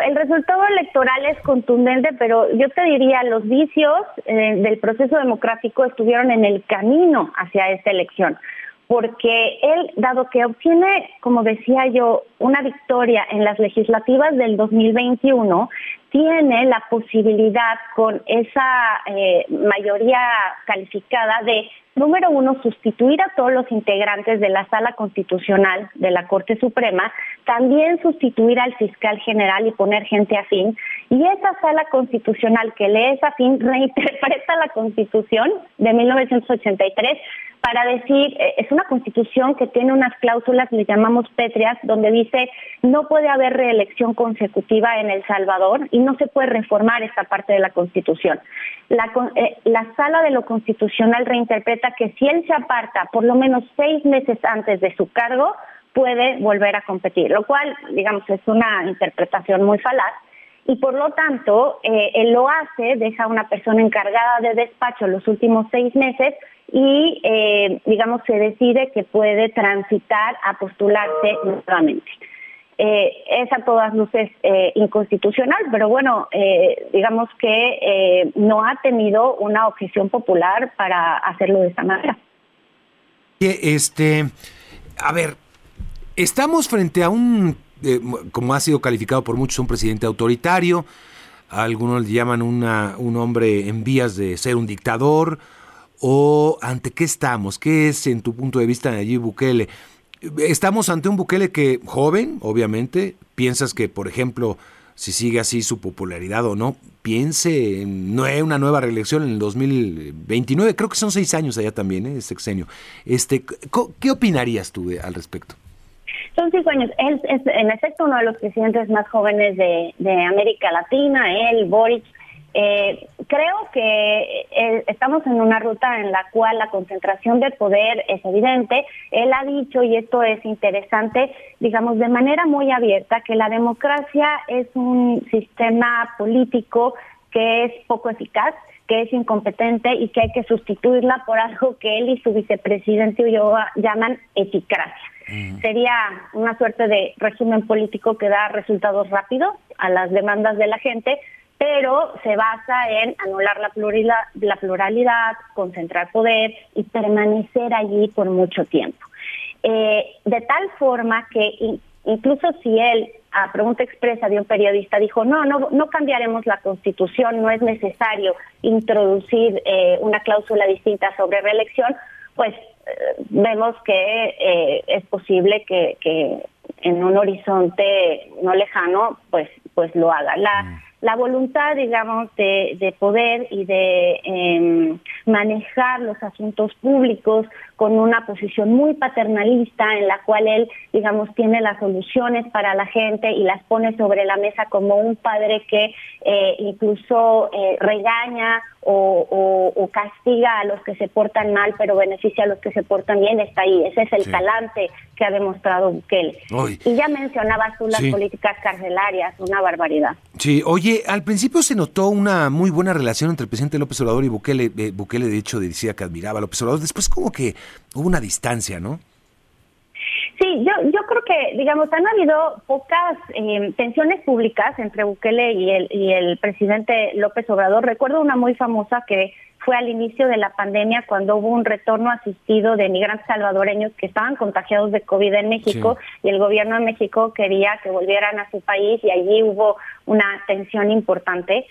El resultado electoral es contundente, pero yo te diría, los vicios eh, del proceso democrático estuvieron en el camino hacia esta elección, porque él, dado que obtiene, como decía yo, una victoria en las legislativas del 2021, tiene la posibilidad con esa eh, mayoría calificada de número uno, sustituir a todos los integrantes de la sala constitucional de la Corte Suprema, también sustituir al fiscal general y poner gente afín. Y esa sala constitucional que lee esa afín reinterpreta la constitución de 1983 para decir, eh, es una constitución que tiene unas cláusulas, le llamamos pétreas, donde dice no puede haber reelección consecutiva en El Salvador y no se puede reformar esta parte de la constitución. La, eh, la sala de lo constitucional reinterpreta que si él se aparta por lo menos seis meses antes de su cargo, puede volver a competir, lo cual, digamos, es una interpretación muy falaz y por lo tanto eh, él lo hace, deja a una persona encargada de despacho los últimos seis meses y eh, digamos se decide que puede transitar a postularse nuevamente. Eh, es a todas luces eh, inconstitucional, pero bueno, eh, digamos que eh, no ha tenido una objeción popular para hacerlo de esta manera. Este, a ver, estamos frente a un, como ha sido calificado por muchos, un presidente autoritario, algunos le llaman una, un hombre en vías de ser un dictador, o ante qué estamos, qué es en tu punto de vista Nayib Bukele. Estamos ante un Bukele que, joven, obviamente, piensas que, por ejemplo, si sigue así su popularidad o no, piense en una nueva reelección en el 2029. Creo que son seis años allá también, ¿eh? sexenio. Este, ¿Qué opinarías tú al respecto? Son cinco años. Él es, en efecto, uno de los presidentes más jóvenes de, de América Latina. Él, Boric, eh, creo que eh, estamos en una ruta en la cual la concentración de poder es evidente. Él ha dicho, y esto es interesante, digamos de manera muy abierta, que la democracia es un sistema político que es poco eficaz, que es incompetente y que hay que sustituirla por algo que él y su vicepresidente llaman eficacia. Sería una suerte de resumen político que da resultados rápidos a las demandas de la gente, pero se basa en anular la pluralidad, la pluralidad concentrar poder y permanecer allí por mucho tiempo. Eh, de tal forma que incluso si él, a pregunta expresa de un periodista, dijo, no, no, no cambiaremos la constitución, no es necesario introducir eh, una cláusula distinta sobre reelección, pues eh, vemos que es posible que, que, en un horizonte no lejano, pues, pues lo haga. La, mm la voluntad, digamos, de, de poder y de em, manejar los asuntos públicos con una posición muy paternalista en la cual él, digamos, tiene las soluciones para la gente y las pone sobre la mesa como un padre que eh, incluso eh, regaña o, castiga a los que se portan mal, pero beneficia a los que se portan bien, está ahí. Ese es el talante que ha demostrado Bukele. Y ya mencionabas tú las políticas carcelarias, una barbaridad. Sí, oye, al principio se notó una muy buena relación entre el presidente López Obrador y Bukele. Eh, Bukele, de hecho, decía que admiraba a López Obrador. Después como que hubo una distancia, ¿no? Sí, yo, yo creo que, digamos, han habido pocas eh, tensiones públicas entre Bukele y el, y el presidente López Obrador. Recuerdo una muy famosa que fue al inicio de la pandemia cuando hubo un retorno asistido de migrantes salvadoreños que estaban contagiados de COVID en México y el gobierno de México quería que volvieran a su país y allí hubo una tensión importante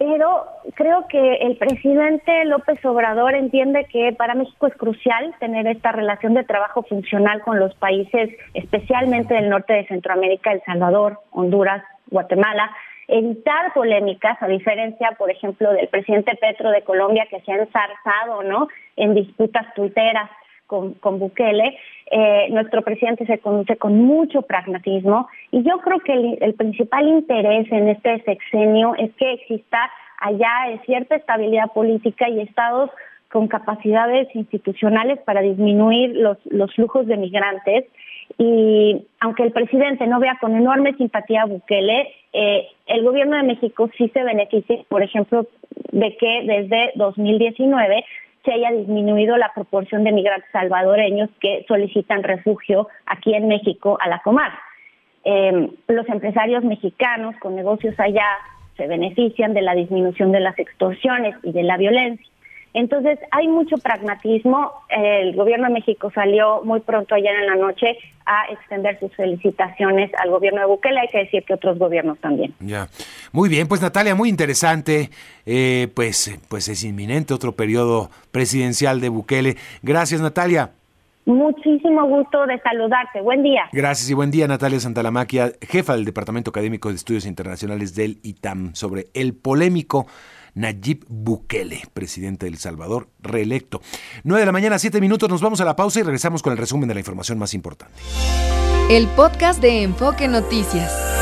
pero creo que el presidente López Obrador entiende que para México es crucial tener esta relación de trabajo funcional con los países, especialmente del norte de Centroamérica, El Salvador, Honduras, Guatemala, evitar polémicas, a diferencia, por ejemplo, del presidente Petro de Colombia, que se ha ensarzado ¿no? en disputas tuiteras con, Bukele. Eh, nuestro presidente se conoce con mucho pragmatismo y yo creo que el, principal interés en este sexenio es que exista allá es cierta estabilidad política y estados con capacidades institucionales para disminuir los, los flujos de migrantes. Y aunque el presidente no vea con enorme simpatía a Bukele, eh, el gobierno de México sí se beneficia, por ejemplo, de que desde 2019 se haya disminuido la proporción de migrantes salvadoreños que solicitan refugio aquí en México a la Comar. Eh, los empresarios mexicanos con negocios allá se benefician de la disminución de las extorsiones y de la violencia. Entonces, hay mucho pragmatismo. El gobierno de México salió muy pronto ayer en la noche a extender sus felicitaciones al gobierno de Bukele. Hay que decir que otros gobiernos también. Ya. Muy bien, pues Natalia, muy interesante. Eh, pues, pues es inminente otro periodo presidencial de Bukele. Gracias, Natalia. Muchísimo gusto de saludarte. Buen día. Gracias y buen día, Natalia Santalamaquia, jefa del Departamento Académico de Estudios Internacionales del ITAM, sobre el polémico Nayib Bukele, presidente de El Salvador, reelecto. 9 de la mañana, 7 minutos, nos vamos a la pausa y regresamos con el resumen de la información más importante. El podcast de Enfoque Noticias.